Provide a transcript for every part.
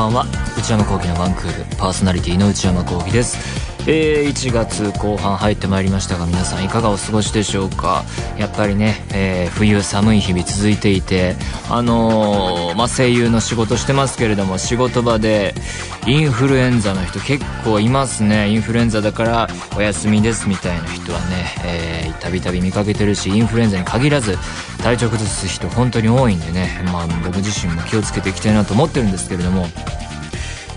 ばんは。内山聖輝のワンクールパーソナリティの内山聖輝です。えー、1月後半入ってまいりましたが皆さんいかがお過ごしでしょうか？やっぱりね、えー、冬寒い日々続いていてあのー、まあ、声優の仕事してますけれども仕事場でインフルエンザの人結構いますね。インフルエンザだからお休みですみたいな人はねたびたび見かけてるしインフルエンザに限らず体調崩す人本当に多いんでね、まあ、僕自身も気をつけていきたいなと思ってるんですけれども。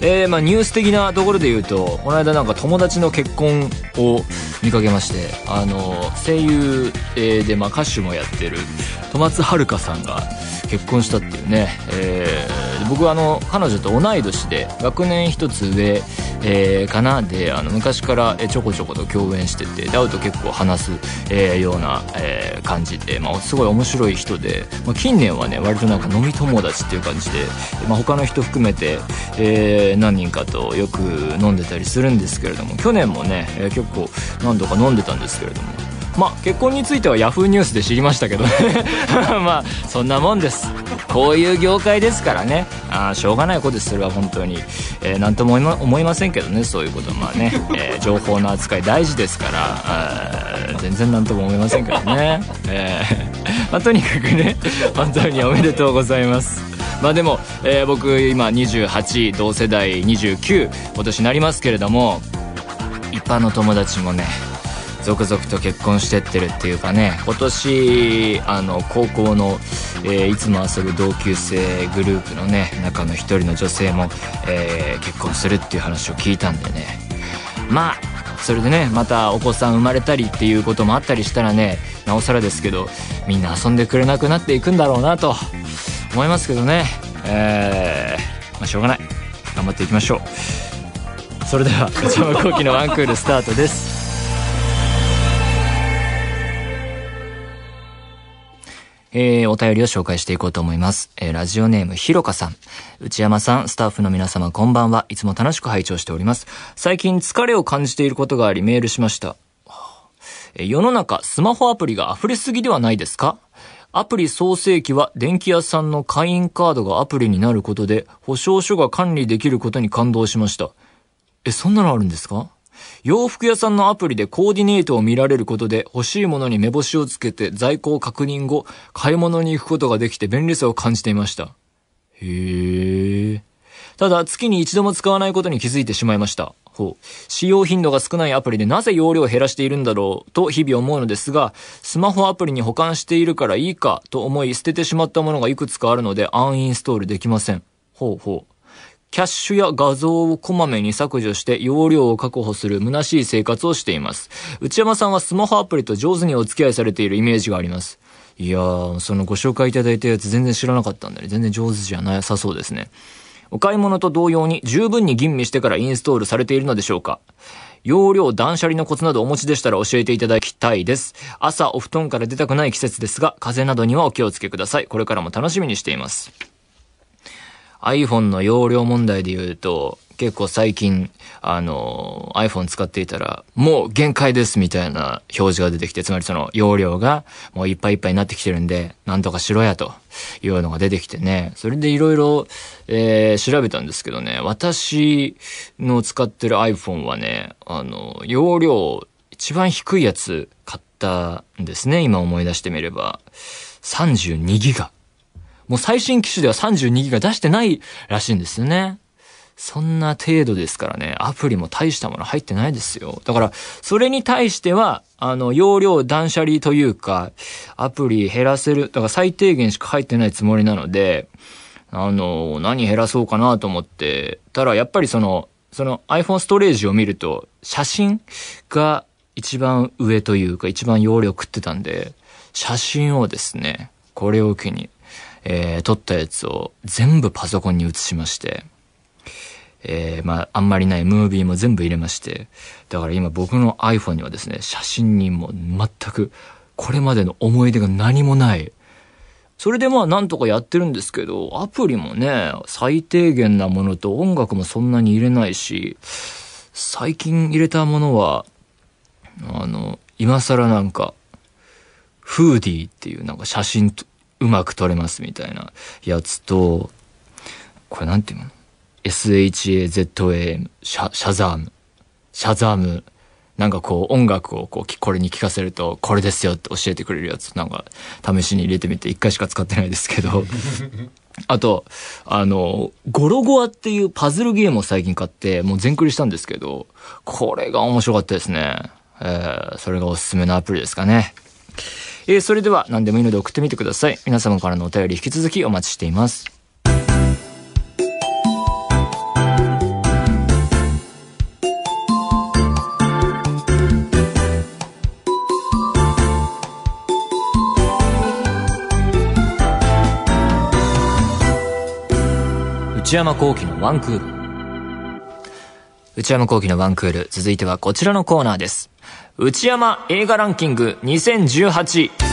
えー、まあニュース的なところで言うとこの間なんか友達の結婚を見かけましてあの声優で、まあ、歌手もやってる戸松遥さんが結婚したっていうね、えー、僕はあの彼女と同い年で学年一つ上、えー、かな。であの昔からちょこちょこと共演してて会うと結構話す、えー、ような、えー、感じで、まあ、すごい面白い人で、まあ、近年はね割となんか飲み友達っていう感じで、まあ、他の人含めて、えー、何人かとよく飲んでたりするんですけれども去年もね、えー、結構何度か飲んでたんですけれどもまあ結婚については Yahoo ニュースで知りましたけどね。まあそんなもんです。こういう業界ですからね。あしょうがないことですそれは本当に、えー、何とも思いませんけどねそういうことまあね、えー、情報の扱い大事ですから。全然何とも思いませんけどね、えー まあ、とにかくね本当におめでとうございます。まあでも、えー、僕今28同世代29今年なりますけれども一般の友達もね続々と結婚してってるっていうかね。今年あの高校の、えー、いつも遊ぶ同級生グループのね中の一人の女性も、えー、結婚するっていう話を聞いたんでね。まあそれでねまたお子さん生まれたりっていうこともあったりしたらねなおさらですけどみんな遊んでくれなくなっていくんだろうなと思いますけどね。えー、まあしょうがない。頑張っていきましょう。それでは内山昂輝のワンクールスタートです。えー、お便りを紹介していこうと思います。えー、ラジオネームひろかさん。内山さん、スタッフの皆様こんばんは。いつも楽しく拝聴しております。最近疲れを感じていることがありメールしました。えー、世の中スマホアプリが溢れすぎではないですか？アプリ創世期は電気屋さんの会員カードがアプリになることで保証書が管理できることに感動しました。え、そんなのあるんですか？洋服屋さんのアプリでコーディネートを見られることで欲しいものに目星をつけて在庫を確認後、買い物に行くことができて便利さを感じていました。へえ。ただ、月に一度も使わないことに気づいてしまいました。ほう。使用頻度が少ないアプリでなぜ容量を減らしているんだろうと日々思うのですが、スマホアプリに保管しているからいいかと思い捨ててしまったものがいくつかあるのでアンインストールできません。ほうほう。キャッシュや画像をこまめに削除して容量を確保する虚しい生活をしています。内山さんはスマホアプリと上手にお付き合いされているイメージがあります。いやー、そのご紹介いただいたやつ全然知らなかったんで、ね、全然上手じゃなさそうですね。お買い物と同様に十分に吟味してからインストールされているのでしょうか容量断捨離のコツなどお持ちでしたら教えていただきたいです。朝お布団から出たくない季節ですが、風邪などにはお気をつけください。これからも楽しみにしています。iPhone の容量問題で言うと、結構最近、あの、iPhone 使っていたら、もう限界ですみたいな表示が出てきて、つまりその容量がもういっぱいいっぱいになってきてるんで、なんとかしろやというのが出てきてね、それでいろいろ、えー、調べたんですけどね、私の使ってる iPhone はね、あの、容量一番低いやつ買ったんですね、今思い出してみれば。32ギガ。もう最新機種では32ギガ出してないらしいんですよね。そんな程度ですからね、アプリも大したもの入ってないですよ。だから、それに対しては、あの、容量断捨離というか、アプリ減らせる、だから最低限しか入ってないつもりなので、あの、何減らそうかなと思って、たら、やっぱりその、その iPhone ストレージを見ると、写真が一番上というか、一番容量食ってたんで、写真をですね、これを機に、えー、撮ったやつを全部パソコンに移しまして、えー、まあ、あんまりないムービーも全部入れまして、だから今僕の iPhone にはですね、写真にも全く、これまでの思い出が何もない。それでまあなんとかやってるんですけど、アプリもね、最低限なものと音楽もそんなに入れないし、最近入れたものは、あの、今更なんか、フーディーっていうなんか写真うまく撮れますみたいなやつと、これなんていうの？SHAZAM、シャ、シャザーム、シャザーム、なんかこう音楽をこうこれに聞かせるとこれですよって教えてくれるやつ。なんか試しに入れてみて一回しか使ってないですけど。あとあのゴロゴアっていうパズルゲームを最近買ってもう全クリしたんですけどこれが面白かったですね。えー、それがおすすめのアプリですかねえー、それでは何でもいいので送ってみてください皆様からのお便り引き続きお待ちしています内山幸喜のワンクール。内山幸喜のワンクール。続いてはこちらのコーナーです。内山映画ランキング2018。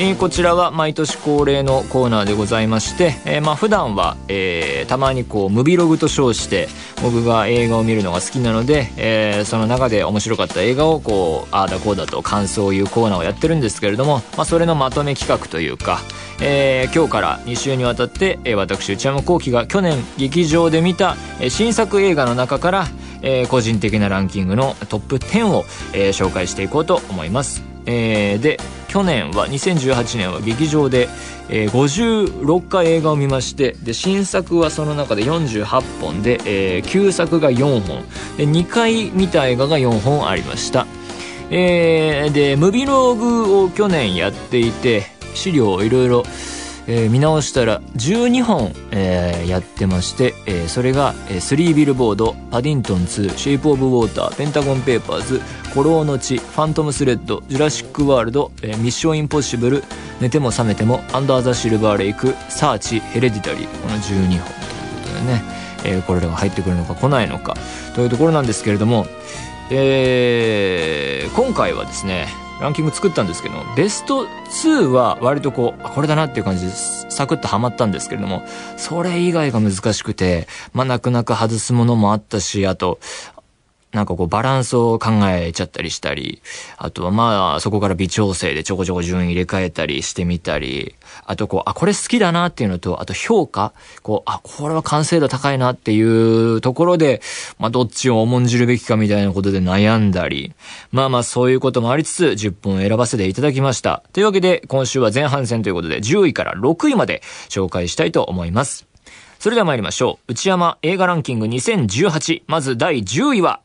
えー、こちらは毎年恒例のコーナーでございまして、えー、まあ普段は、えー、たまにこうムビログと称して僕が映画を見るのが好きなので、えー、その中で面白かった映画をこうああだこうだと感想を言うコーナーをやってるんですけれども、まあ、それのまとめ企画というか、えー、今日から2週にわたって、えー、私内山聖輝が去年劇場で見た、え、新作映画の中から、えー、個人的なランキングのトップ10を、えー、紹介していこうと思います。えー、で去年は2018年は劇場で、えー、56回映画を見ましてで新作はその中で48本で、えー、旧作が4本で2回見た映画が4本ありました、えー、でムビログを去年やっていて資料をいろいろえー、見直したら12本、えー、やってまして、えー、それが、えー、3ビルボード、パディントン2、シェイプオブウォーター、ペンタゴンペーパーズ、孤狼の血、ファントムスレッド、ジュラシックワールド、えー、ミッションインポッシブル、寝ても覚めても、アンダーザシルバーレイク、サーチ、ヘレディタリー、この12本ということでね、えー、これらが入ってくるのか来ないのかというところなんですけれども、えー、今回はですね、ランキング作ったんですけどベスト2は割とこうこれだなっていう感じでサクッとハマったんですけれどもそれ以外が難しくてまあ泣く泣く外すものもあったしあとなんかこうバランスを考えちゃったりしたり、あとはまあそこから微調整でちょこちょこ順位入れ替えたりしてみたり、あとこう、あ、これ好きだなっていうのと、あと評価、こう、あ、これは完成度高いなっていうところで、まあどっちを重んじるべきかみたいなことで悩んだり、まあまあそういうこともありつつ10本選ばせていただきました。というわけで今週は前半戦ということで10位から6位まで紹介したいと思います。それでは参りましょう。内山映画ランキング2018。まず第10位は、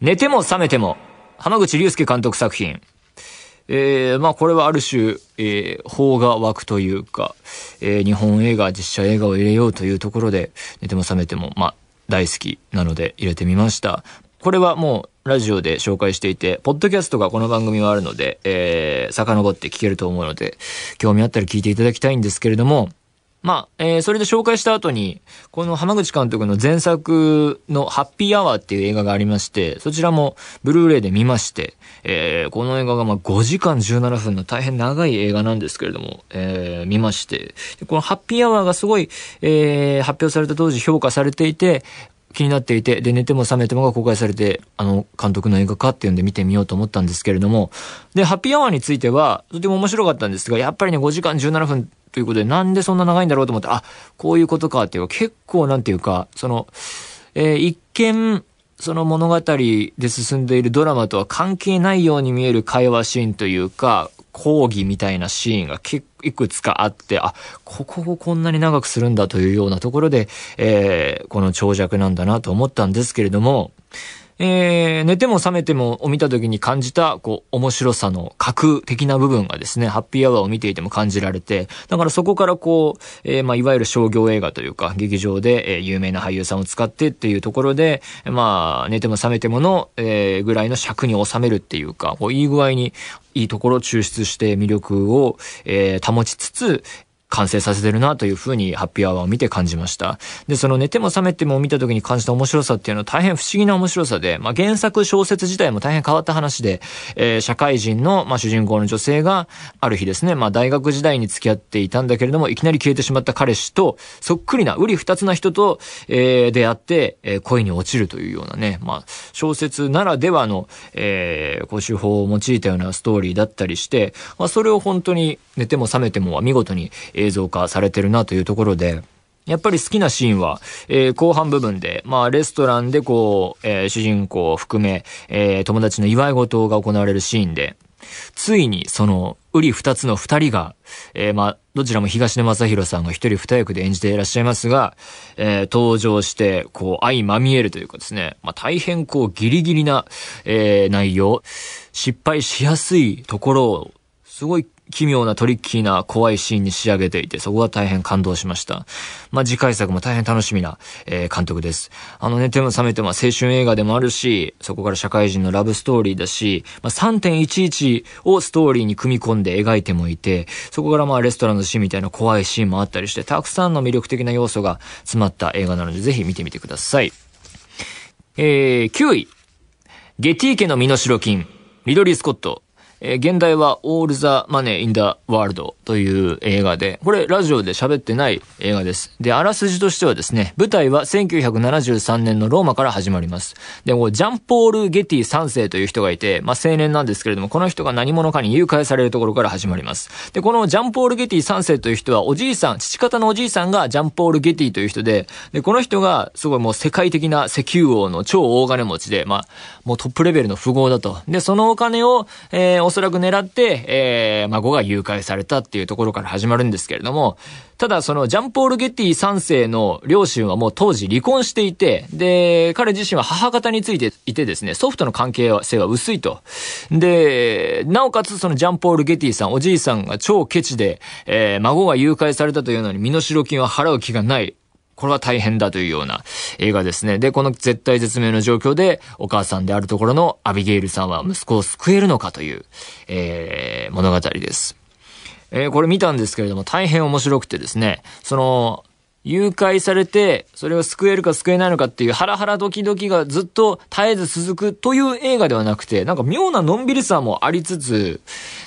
寝ても覚めても、浜口竜介監督作品。えー、まあこれはある種、えー、法が湧くというか、えー、日本映画、実写映画を入れようというところで、寝ても覚めても、まあ大好きなので入れてみました。これはもうラジオで紹介していて、ポッドキャストがこの番組はあるので、えー、遡って聞けると思うので、興味あったら聞いていただきたいんですけれども、まあ、えー、それで紹介した後に、この浜口監督の前作のハッピーアワーっていう映画がありまして、そちらもブルーレイで見まして、えー、この映画がまあ5時間17分の大変長い映画なんですけれども、えー、見まして、このハッピーアワーがすごい、えー、発表された当時評価されていて、気になっていて、で、寝ても覚めてもが公開されて、あの、監督の映画かっていうんで見てみようと思ったんですけれども、で、ハッピーアワーについては、とても面白かったんですが、やっぱりね、5時間17分ということで、なんでそんな長いんだろうと思って、あ、こういうことかっていうか、結構なんていうか、その、えー、一見、その物語で進んでいるドラマとは関係ないように見える会話シーンというか、講義みたいなシーンがいくつかあって、あ、ここをこんなに長くするんだというようなところで、えー、この長尺なんだなと思ったんですけれども、えー、寝ても覚めてもを見た時に感じた、こう、面白さの核的な部分がですね、ハッピーアワーを見ていても感じられて、だからそこからこう、えー、まあ、いわゆる商業映画というか、劇場で、えー、有名な俳優さんを使ってっていうところで、まあ、寝ても覚めてもの、えー、ぐらいの尺に収めるっていうか、こう、いい具合に、いいところを抽出して魅力を、えー、保ちつつ、完成させてるなというふうにハッピーアワーを見て感じました。で、その寝ても覚めても見た時に感じた面白さっていうのは大変不思議な面白さで、まあ原作小説自体も大変変わった話で、えー、社会人の、まあ主人公の女性がある日ですね、まあ大学時代に付き合っていたんだけれども、いきなり消えてしまった彼氏と、そっくりな、うり二つな人と、えー、出会って、えー、恋に落ちるというようなね、まあ小説ならではの、えー、こう手法を用いたようなストーリーだったりして、まあそれを本当に寝ても覚めてもは見事に映像化されてるなというところで、やっぱり好きなシーンは、えー、後半部分で、まあ、レストランでこう、えー、主人公を含め、えー、友達の祝い事が行われるシーンで、ついに、その、うり二つの二人が、えー、まあ、どちらも東出正宏さんが一人二役で演じていらっしゃいますが、えー、登場して、こう、相まみえるというかですね、まあ、大変こう、ギリギリな、えー、内容、失敗しやすいところを、すごい奇妙なトリッキーな怖いシーンに仕上げていて、そこが大変感動しました。まあ、次回作も大変楽しみな、えー、監督です。あの、寝ても覚めても青春映画でもあるし、そこから社会人のラブストーリーだし、まあ、3.11をストーリーに組み込んで描いてもいて、そこからまあ、レストランのシーンみたいな怖いシーンもあったりして、たくさんの魅力的な要素が詰まった映画なので、ぜひ見てみてください。えー、9位。ゲティ家の身代金。リドリー・スコット。えー、現代は All the Money in the World という映画で、これラジオで喋ってない映画です。で、あらすじとしてはですね、舞台は1973年のローマから始まります。で、こジャンポール・ゲティ3世という人がいて、まあ、青年なんですけれども、この人が何者かに誘拐されるところから始まります。で、このジャンポール・ゲティ3世という人は、おじいさん、父方のおじいさんがジャンポール・ゲティという人で、で、この人がすごいもう世界的な石油王の超大金持ちで、まあ、もうトップレベルの富豪だと。で、そのお金を、えー、おそらく狙って、えー、孫が誘拐されたっていうところから始まるんですけれども、ただそのジャンポール・ゲティ3世の両親はもう当時離婚していて、で、彼自身は母方についていてですね、ソフトの関係性は薄いと。で、なおかつそのジャンポール・ゲティさん、おじいさんが超ケチで、えー、孫が誘拐されたというのに身代金を払う気がない。これは大変だというような映画ですね。で、この絶対絶命の状況で、お母さんであるところのアビゲイルさんは息子を救えるのかという、えー、物語です。えー、これ見たんですけれども、大変面白くてですね、その、誘拐されて、それを救えるか救えないのかっていうハラハラドキドキがずっと絶えず続くという映画ではなくて、なんか妙なのんびりさもありつつ、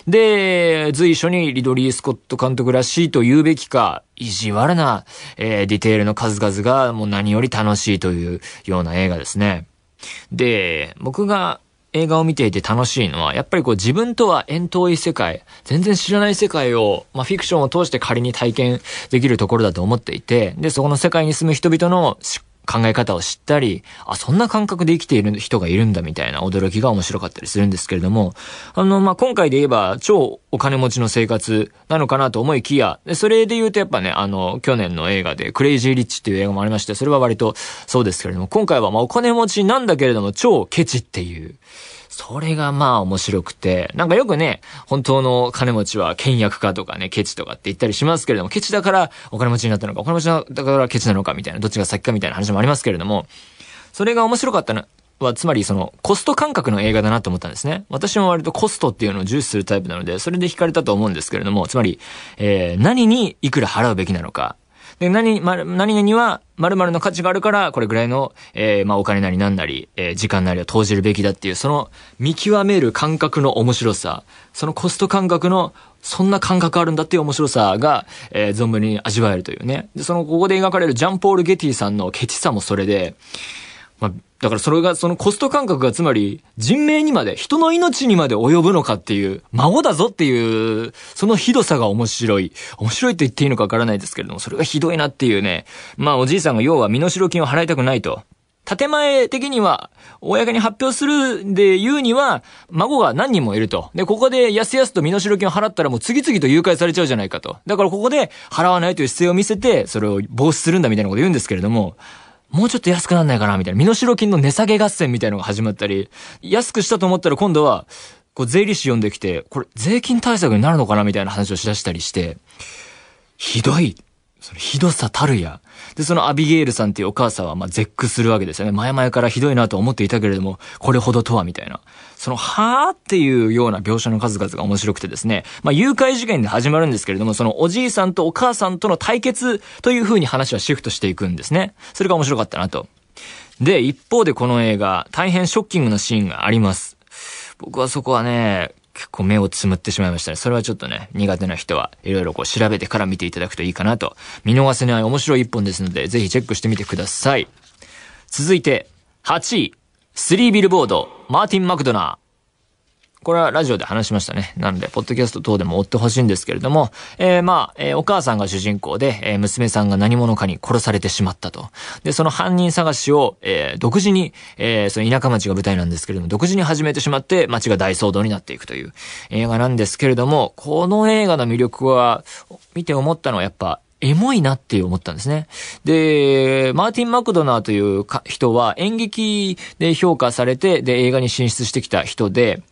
で、随所にリドリー・スコット監督らしいと言うべきか、意地悪な、えー、ディテールの数々がもう何より楽しいというような映画ですね。で、僕が映画を見ていて楽しいのは、やっぱりこう自分とは遠遠い世界、全然知らない世界を、まあフィクションを通して仮に体験できるところだと思っていて、で、そこの世界に住む人々の考え方を知ったり、あ、そんな感覚で生きている人がいるんだみたいな驚きが面白かったりするんですけれども、あの、まあ、今回で言えば超お金持ちの生活なのかなと思いきや、それで言うとやっぱね、あの、去年の映画でクレイジーリッチっていう映画もありまして、それは割とそうですけれども、今回はま、お金持ちなんだけれども超ケチっていう、それがまあ面白くて、なんかよくね、本当の金持ちは倹約家とかね、ケチとかって言ったりしますけれども、ケチだからお金持ちになったのか、お金持ちだからケチなのかみたいな、どっちが先かみたいな話もありますけれども、それが面白かったのは、つまりその、コスト感覚の映画だなと思ったんですね。私も割とコストっていうのを重視するタイプなので、それで惹かれたと思うんですけれども、つまり、えー、何にいくら払うべきなのか、で、何、ま、何々には、〇〇の価値があるから、これぐらいの、えー、まあ、お金なり何なり、えー、時間なりを投じるべきだっていう、その、見極める感覚の面白さ、そのコスト感覚の、そんな感覚あるんだっていう面白さが、えー、存分に味わえるというね。で、その、ここで描かれるジャンポール・ゲティさんのケチさもそれで、まあ、だからそれが、そのコスト感覚がつまり、人命にまで、人の命にまで及ぶのかっていう、孫だぞっていう、そのひどさが面白い。面白いと言っていいのかわからないですけれども、それがひどいなっていうね。まあおじいさんが要は身代金を払いたくないと。建前的には、公に発表するで言うには、孫が何人もいると。で、ここでやすやすと身代金を払ったらもう次々と誘拐されちゃうじゃないかと。だからここで払わないという姿勢を見せて、それを防止するんだみたいなこと言うんですけれども、もうちょっと安くなんないかなみたいな。身代金の値下げ合戦みたいなのが始まったり、安くしたと思ったら今度は、こう税理士呼んできて、これ税金対策になるのかなみたいな話をしだしたりして、ひどい。そのひどさたるや。で、そのアビゲールさんっていうお母さんは、まあ、絶句するわけですよね。前々からひどいなと思っていたけれども、これほどとは、みたいな。その、はーっていうような描写の数々が面白くてですね。まあ、誘拐事件で始まるんですけれども、そのおじいさんとお母さんとの対決という風に話はシフトしていくんですね。それが面白かったなと。で、一方でこの映画、大変ショッキングなシーンがあります。僕はそこはね、結構目をつむってしまいましたね。それはちょっとね、苦手な人はいろいろこう調べてから見ていただくといいかなと。見逃せない面白い一本ですので、ぜひチェックしてみてください。続いて、8位。3ビルボード、マーティン・マクドナー。これはラジオで話しましたね。なので、ポッドキャスト等でも追ってほしいんですけれども、えー、まあ、えー、お母さんが主人公で、えー、娘さんが何者かに殺されてしまったと。で、その犯人探しを、えー、独自に、えー、その田舎町が舞台なんですけれども、独自に始めてしまって、町が大騒動になっていくという映画なんですけれども、この映画の魅力は、見て思ったのはやっぱ、エモいなって思ったんですね。で、マーティン・マクドナーという人は演劇で評価されて、で、映画に進出してきた人で、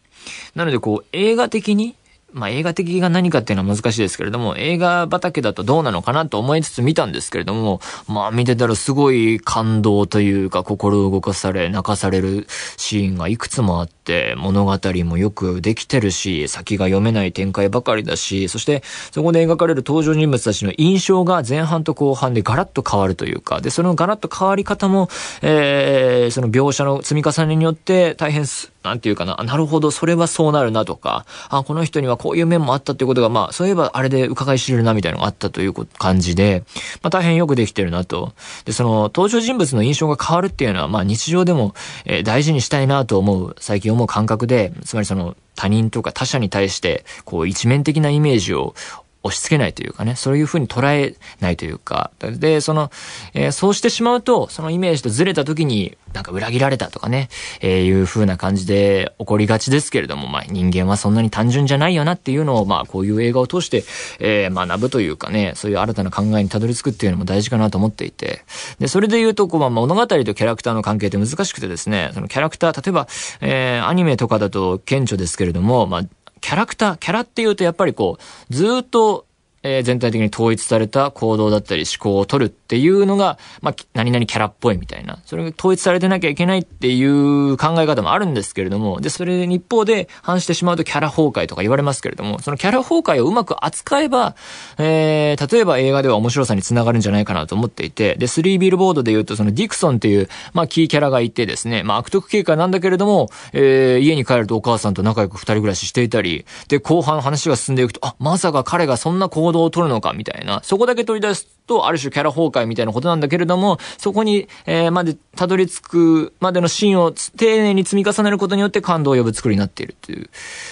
なのでこう、映画的に、まあ映画的が何かっていうのは難しいですけれども、映画畑だとどうなのかなと思いつつ見たんですけれども、まあ見てたらすごい感動というか心動かされ、泣かされるシーンがいくつもあって、物語もよくできてるし、先が読めない展開ばかりだし、そしてそこで描かれる登場人物たちの印象が前半と後半でガラッと変わるというか、で、そのガラッと変わり方も、えー、その描写の積み重ねによって大変す、なんていうかな、なるほど、それはそうなるなとか、あ、この人にはこういう面もあったっていうことが、まあ、そういえばあれで伺い知れるなみたいなのがあったという感じで、まあ大変よくできてるなと。で、その登場人物の印象が変わるっていうのは、まあ日常でも、えー、大事にしたいなと思う、最近思う感覚で、つまりその他人とか他者に対して、こう一面的なイメージを押し付けないというかね、そういうふうに捉えないというか、で、その、えー、そうしてしまうと、そのイメージとずれた時に、なんか裏切られたとかね、えー、いう風な感じで起こりがちですけれども、まあ人間はそんなに単純じゃないよなっていうのを、まあこういう映画を通して、えー、学ぶというかね、そういう新たな考えにたどり着くっていうのも大事かなと思っていて、で、それで言うと、こう、まあ物語とキャラクターの関係って難しくてですね、そのキャラクター、例えば、えー、アニメとかだと顕著ですけれども、まあ、キャラクター、キャラっていうとやっぱりこう、ずっとえー、全体的に統一された行動だったり思考を取るっていうのが、まあ、何々キャラっぽいみたいな。それが統一されてなきゃいけないっていう考え方もあるんですけれども、で、それで一方で反してしまうとキャラ崩壊とか言われますけれども、そのキャラ崩壊をうまく扱えば、えー、例えば映画では面白さにつながるんじゃないかなと思っていて、で、スリービルボードで言うと、そのディクソンっていう、まあ、キーキャラがいてですね、まあ、悪徳警官なんだけれども、えー、家に帰るとお母さんと仲良く二人暮らししていたり、で、後半話が進んでいくと、あ、まさか彼がそんな行行動を取るのか、みたいな。そこだけ取り出すと、ある種キャラ崩壊みたいなことなんだけれども、そこに、えー、まで、たどり着くまでのシーンを丁寧に積み重ねることによって感動を呼ぶ作りになっているという。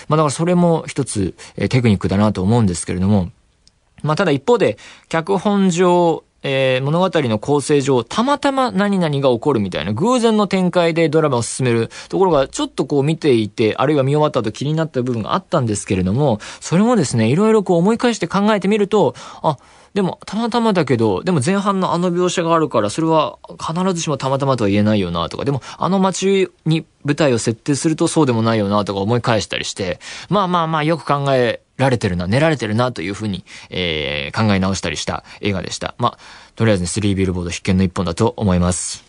まあだからそれも一つ、えー、テクニックだなと思うんですけれども、まあただ一方で、脚本上、えー、物語の構成上、たまたま何々が起こるみたいな偶然の展開でドラマを進める。ところがちょっとこう見ていて、あるいは見終わった後気になった部分があったんですけれども、それもですね、いろいろこう思い返して考えてみると、あ、でも、たまたまだけど、でも前半のあの描写があるから、それは必ずしもたまたまとは言えないよなとか、でも、あの街に舞台を設定するとそうでもないよなとか思い返したりして、まあまあまあよく考えられてるな、練られてるなというふうに、えー、考え直したりした映画でした。まあ、とりあえずね、3ビルボード必見の一本だと思います。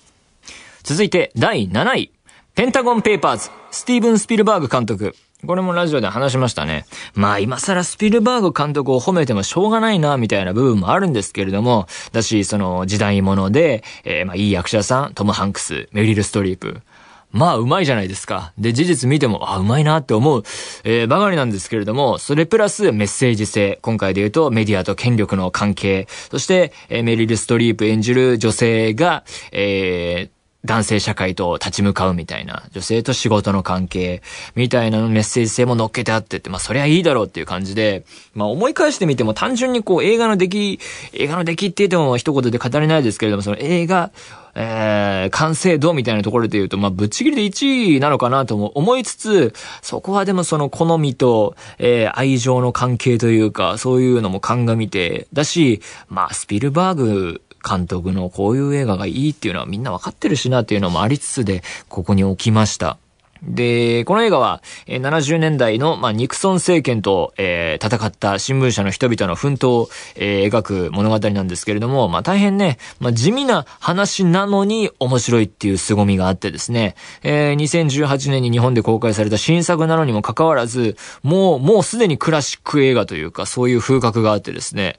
続いて、第7位。ペンタゴンペーパーズ、スティーブン・スピルバーグ監督。これもラジオで話しましたね。まあ今更スピルバーグ監督を褒めてもしょうがないな、みたいな部分もあるんですけれども、だし、その時代物で、えー、まあいい役者さん、トム・ハンクス、メリル・ストリープ。まあ、うまいじゃないですか。で、事実見ても、あ、うまいなって思う、えー、ばかりなんですけれども、それプラスメッセージ性。今回で言うと、メディアと権力の関係。そして、えー、メリル・ストリープ演じる女性が、えー、男性社会と立ち向かうみたいな、女性と仕事の関係みたいなメッセージ性も乗っけてあってって、まあそりゃいいだろうっていう感じで、まあ思い返してみても単純にこう映画の出来、映画の出来って言っても一言で語れないですけれども、その映画、えー、完成度みたいなところで言うと、まあぶっちぎりで1位なのかなとも思いつつ、そこはでもその好みと、えー、愛情の関係というか、そういうのも鑑みて、だし、まあスピルバーグ、監督のこういう映画がいいっていうのはみんなわかってるしなっていうのもありつつで、ここに置きました。で、この映画は、70年代の、まあ、ニクソン政権と、えー、戦った新聞社の人々の奮闘を、えー、描く物語なんですけれども、まあ、大変ね、まあ、地味な話なのに面白いっていう凄みがあってですね、えー、2018年に日本で公開された新作なのにもかかわらず、もう、もうすでにクラシック映画というか、そういう風格があってですね、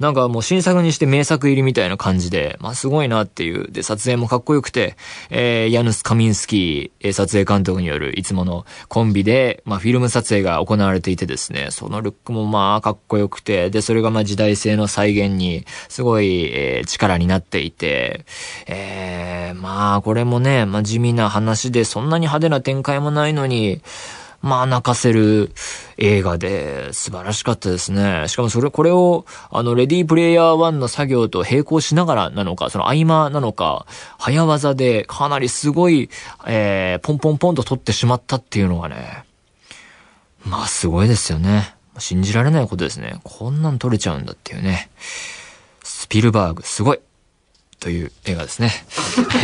なんかもう新作にして名作入りみたいな感じで、まあすごいなっていう。で、撮影もかっこよくて、えー、ヤヌス・カミンスキー、撮影監督によるいつものコンビで、まあフィルム撮影が行われていてですね、そのルックもまあかっこよくて、で、それがまあ時代性の再現に、すごい、えー、力になっていて、えー、まあこれもね、まあ地味な話でそんなに派手な展開もないのに、まあ泣かせる映画で素晴らしかったですね。しかもそれ、これを、あの、レディープレイヤー1の作業と並行しながらなのか、その合間なのか、早技でかなりすごい、えー、ポンポンポンと撮ってしまったっていうのがね、まあすごいですよね。信じられないことですね。こんなん撮れちゃうんだっていうね。スピルバーグ、すごいという映画ですね。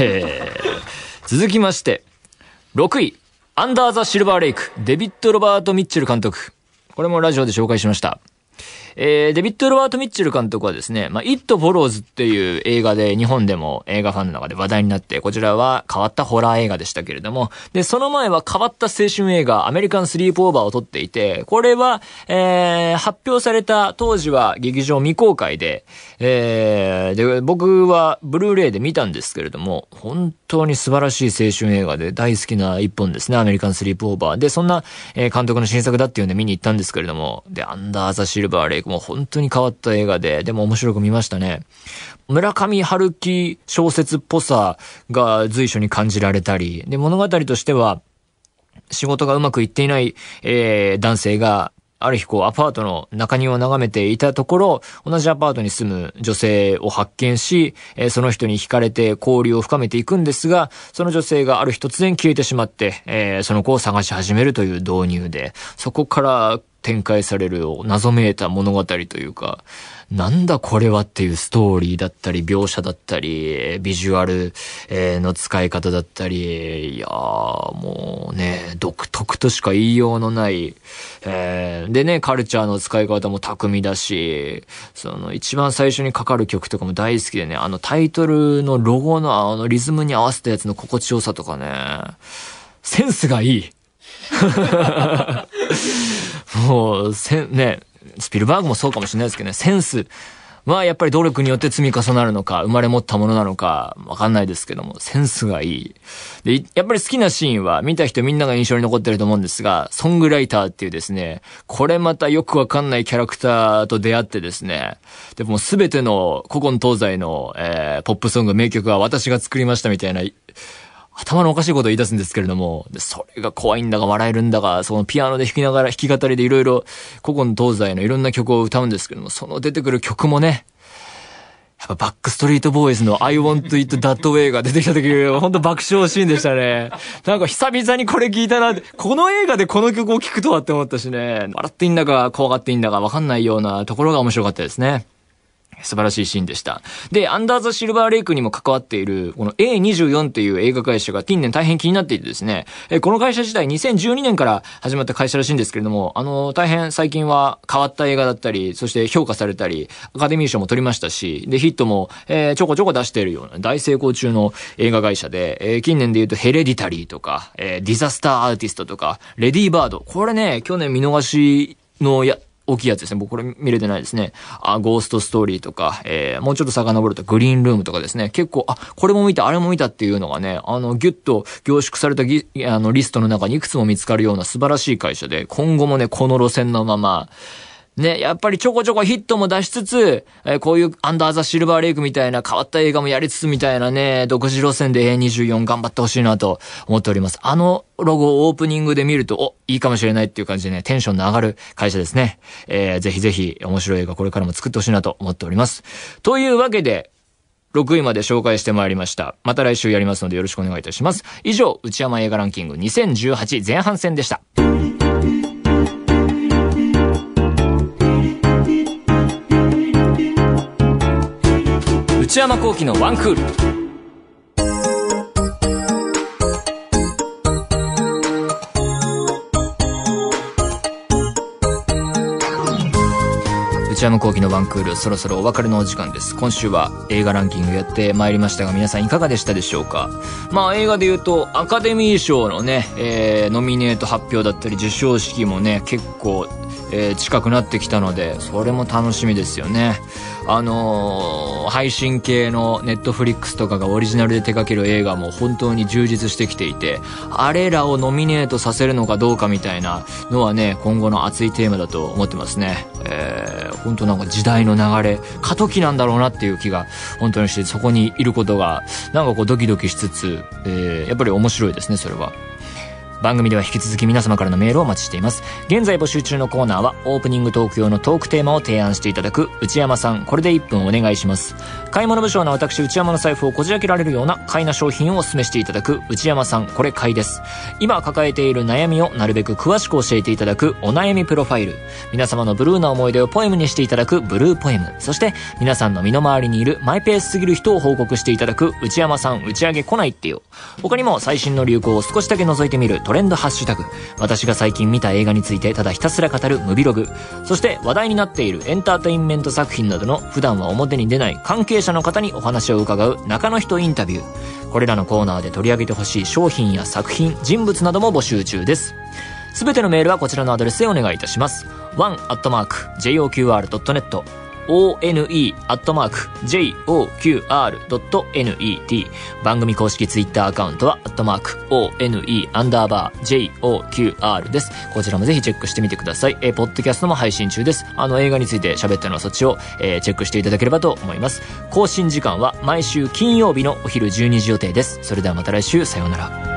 えー、続きまして、6位、アンダーザ・シルバーレイク、デビッド・ロバート・ミッチェル監督。これもラジオで紹介しました。えー、デビッド・ロバート・ミッチェル監督はですね、まあ、It Follows っていう映画で日本でも映画ファンの中で話題になって、こちらは変わったホラー映画でしたけれども、で、その前は変わった青春映画、アメリカン・スリープ・オーバーを撮っていて、これは、えー、発表された当時は劇場未公開で、えー、で、僕はブルーレイで見たんですけれども、本当に素晴らしい青春映画で大好きな一本ですね、アメリカン・スリープ・オーバー。で、そんな、えー、監督の新作だっていうんで見に行ったんですけれども、で、アンダー・ザ・シルバーレイクも本当に変わった映画で、でも面白く見ましたね。村上春樹小説っぽさが随所に感じられたり、で、物語としては、仕事がうまくいっていない、えー、男性が、ある日こうアパートの中庭を眺めていたところ、同じアパートに住む女性を発見し、えー、その人に惹かれて交流を深めていくんですが、その女性がある日突然消えてしまって、えー、その子を探し始めるという導入で、そこから展開される謎めいた物語というか、なんだこれはっていうストーリーだったり、描写だったり、ビジュアルの使い方だったり、いやー、もうね、独特としか言いようのない、えー、でね、カルチャーの使い方も巧みだし、その一番最初にかかる曲とかも大好きでね、あのタイトルのロゴのあのリズムに合わせたやつの心地よさとかね、センスがいい。もう、せん、ね、スピルバーグもそうかもしれないですけどね、センスはやっぱり努力によって積み重なるのか、生まれ持ったものなのか、わかんないですけども、センスがいい。で、やっぱり好きなシーンは、見た人みんなが印象に残ってると思うんですが、ソングライターっていうですね、これまたよくわかんないキャラクターと出会ってですね、でもすべての古今東西の、えー、ポップソング、名曲は私が作りましたみたいな、頭のおかしいことを言い出すんですけれども、それが怖いんだか笑えるんだか、そのピアノで弾きながら弾き語りでいろいろ古今東西のいろんな曲を歌うんですけども、その出てくる曲もね、やっぱバックストリートボーイズの I want it that way が出てきた時、ほんと爆笑シーンでしたね。なんか久々にこれ聞いたなって、この映画でこの曲を聴くとはって思ったしね、笑っていいんだか怖がっていいんだかわかんないようなところが面白かったですね。素晴らしいシーンでした。で、アンダーザ・シルバーレイクにも関わっている、この A24 っていう映画会社が近年大変気になっていてですね、えこの会社自体2012年から始まった会社らしいんですけれども、あの、大変最近は変わった映画だったり、そして評価されたり、アカデミー賞も取りましたし、で、ヒットも、えー、ちょこちょこ出しているような大成功中の映画会社で、えー、近年で言うとヘレディタリーとか、えー、ディザスターアーティストとか、レディーバード。これね、去年見逃しのや、大きいやつですね。僕これ見れてないですね。あ、ゴーストストーリーとか、えー、もうちょっと遡るとグリーンルームとかですね。結構、あ、これも見た、あれも見たっていうのがね、あの、ぎゅっと凝縮されたぎあのリストの中にいくつも見つかるような素晴らしい会社で、今後もね、この路線のまま、ね、やっぱりちょこちょこヒットも出しつつ、えー、こういうアンダーザ・シルバーレイクみたいな変わった映画もやりつつみたいなね、独自路線で A24 頑張ってほしいなと思っております。あのロゴをオープニングで見ると、お、いいかもしれないっていう感じでね、テンションの上がる会社ですね。えー、ぜひぜひ面白い映画これからも作ってほしいなと思っております。というわけで、6位まで紹介してまいりました。また来週やりますのでよろしくお願いいたします。以上、内山映画ランキング2018前半戦でした。内山幸喜のワンクール。内山幸喜のワンクール、そろそろお別れのお時間です。今週は映画ランキングやってまいりましたが、皆さんいかがでしたでしょうか？まあ映画で言うと、アカデミー賞のね、えー、ノミネート発表だったり、授賞式もね、結構、えー、近くなってきたので、それも楽しみですよね。あのー、配信系のネットフリックスとかがオリジナルで手掛ける映画も本当に充実してきていて、あれらをノミネートさせるのかどうかみたいなのはね、今後の熱いテーマだと思ってますね。えー、本当なんか時代の流れ、過渡期なんだろうなっていう気が本当にして、そこにいることが、なんかこうドキドキしつつ、えー、やっぱり面白いですね、それは。番組では引き続き皆様からのメールをお待ちしています。現在募集中のコーナーは、オープニングトーク用のトークテーマを提案していただく、内山さん、これで1分お願いします。買い物不詳な私、内山の財布をこじ開けられるような買いな商品をお勧めしていただく、内山さん、これ買いです。今抱えている悩みをなるべく詳しく教えていただく、お悩みプロファイル。皆様のブルーな思い出をポエムにしていただく、ブルーポエム。そして、皆さんの身の回りにいるマイペースすぎる人を報告していただく、内山さん、打ち上げ来ないってよ。他にも最新の流行を少しだけ覗いてみるトレンドハッシュタグ。私が最近見た映画についてただひたすら語るムビログ。そして話題になっているエンターテインメント作品などの普段は表に出ない関係者の方にお話を伺う中の人インタビュー。これらのコーナーで取り上げてほしい商品や作品、人物なども募集中です。すべてのメールはこちらのアドレスでお願いいたします。one.joqr.net one.joqr.net 番組公式ツイッターアカウントは、アットマーク、one アンダーバー joqr です。こちらもぜひチェックしてみてください。えー、ポッドキャストも配信中です。あの映画について喋ったのはそっちを、えーチェックしていただければと思います。更新時間は毎週金曜日のお昼12時予定です。それではまた来週、さようなら。